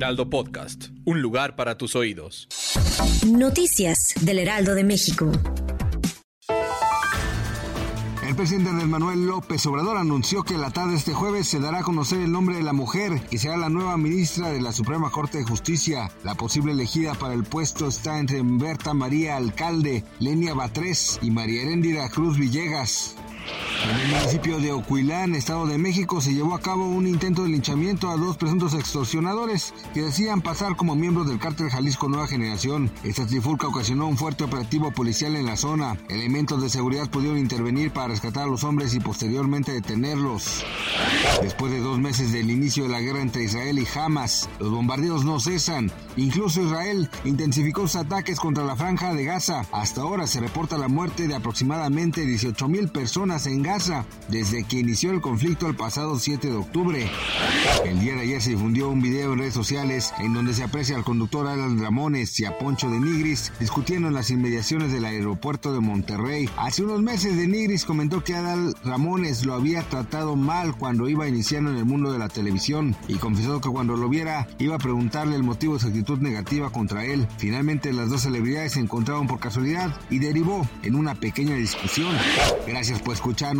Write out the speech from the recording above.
Heraldo Podcast, un lugar para tus oídos. Noticias del Heraldo de México. El presidente Andrés Manuel López Obrador anunció que la tarde de este jueves se dará a conocer el nombre de la mujer que será la nueva ministra de la Suprema Corte de Justicia. La posible elegida para el puesto está entre Berta María Alcalde, Lenia Batres y María Heréndira Cruz Villegas. En el municipio de Ocuilán, Estado de México, se llevó a cabo un intento de linchamiento a dos presuntos extorsionadores que decían pasar como miembros del cártel Jalisco Nueva Generación. Esta trifulca ocasionó un fuerte operativo policial en la zona. Elementos de seguridad pudieron intervenir para rescatar a los hombres y posteriormente detenerlos. Después de dos meses del inicio de la guerra entre Israel y Hamas, los bombardeos no cesan. Incluso Israel intensificó sus ataques contra la franja de Gaza. Hasta ahora se reporta la muerte de aproximadamente 18 mil personas en Gaza desde que inició el conflicto el pasado 7 de octubre. El día de ayer se difundió un video en redes sociales en donde se aprecia al conductor Alan Ramones y a Poncho de Nigris discutiendo en las inmediaciones del aeropuerto de Monterrey. Hace unos meses de Nigris comentó que Adal Ramones lo había tratado mal cuando iba iniciando en el mundo de la televisión y confesó que cuando lo viera iba a preguntarle el motivo de su actitud negativa contra él. Finalmente las dos celebridades se encontraron por casualidad y derivó en una pequeña discusión. Gracias por escucharnos,